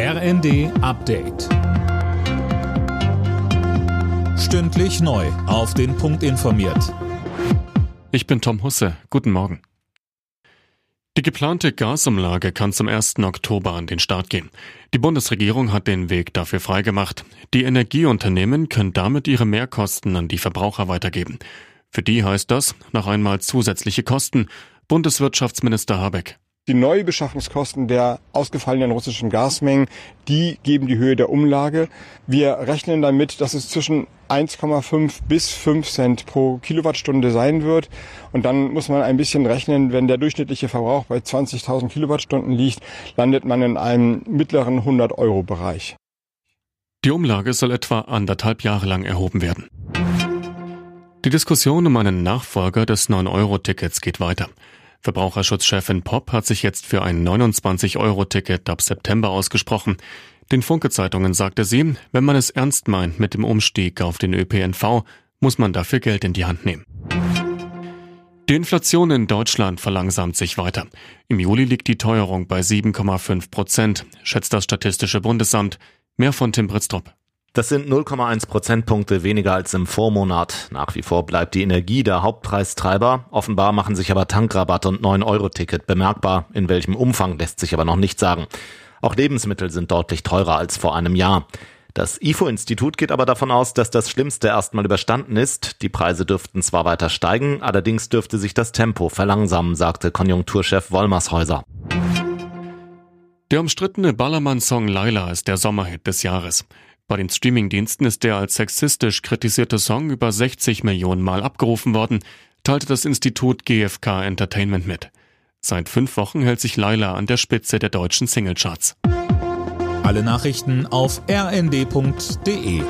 RND Update. Stündlich neu. Auf den Punkt informiert. Ich bin Tom Husse. Guten Morgen. Die geplante Gasumlage kann zum 1. Oktober an den Start gehen. Die Bundesregierung hat den Weg dafür freigemacht. Die Energieunternehmen können damit ihre Mehrkosten an die Verbraucher weitergeben. Für die heißt das noch einmal zusätzliche Kosten. Bundeswirtschaftsminister Habeck. Die Neubeschaffungskosten der ausgefallenen russischen Gasmengen, die geben die Höhe der Umlage. Wir rechnen damit, dass es zwischen 1,5 bis 5 Cent pro Kilowattstunde sein wird. Und dann muss man ein bisschen rechnen, wenn der durchschnittliche Verbrauch bei 20.000 Kilowattstunden liegt, landet man in einem mittleren 100-Euro-Bereich. Die Umlage soll etwa anderthalb Jahre lang erhoben werden. Die Diskussion um einen Nachfolger des 9-Euro-Tickets geht weiter. Verbraucherschutzchefin Popp hat sich jetzt für ein 29-Euro-Ticket ab September ausgesprochen. Den Funke-Zeitungen sagte sie, wenn man es ernst meint mit dem Umstieg auf den ÖPNV, muss man dafür Geld in die Hand nehmen. Die Inflation in Deutschland verlangsamt sich weiter. Im Juli liegt die Teuerung bei 7,5 Prozent, schätzt das Statistische Bundesamt. Mehr von Tim Britztrup. Das sind 0,1 Prozentpunkte weniger als im Vormonat. Nach wie vor bleibt die Energie der Hauptpreistreiber. Offenbar machen sich aber Tankrabatt und 9-Euro-Ticket bemerkbar. In welchem Umfang lässt sich aber noch nicht sagen. Auch Lebensmittel sind deutlich teurer als vor einem Jahr. Das IFO-Institut geht aber davon aus, dass das Schlimmste erstmal überstanden ist. Die Preise dürften zwar weiter steigen, allerdings dürfte sich das Tempo verlangsamen, sagte Konjunkturchef Wollmershäuser. Der umstrittene Ballermann-Song Laila ist der Sommerhit des Jahres. Bei den Streamingdiensten ist der als sexistisch kritisierte Song über 60 Millionen Mal abgerufen worden, teilte das Institut GfK Entertainment mit. Seit fünf Wochen hält sich Laila an der Spitze der deutschen Singlecharts. Alle Nachrichten auf rnd.de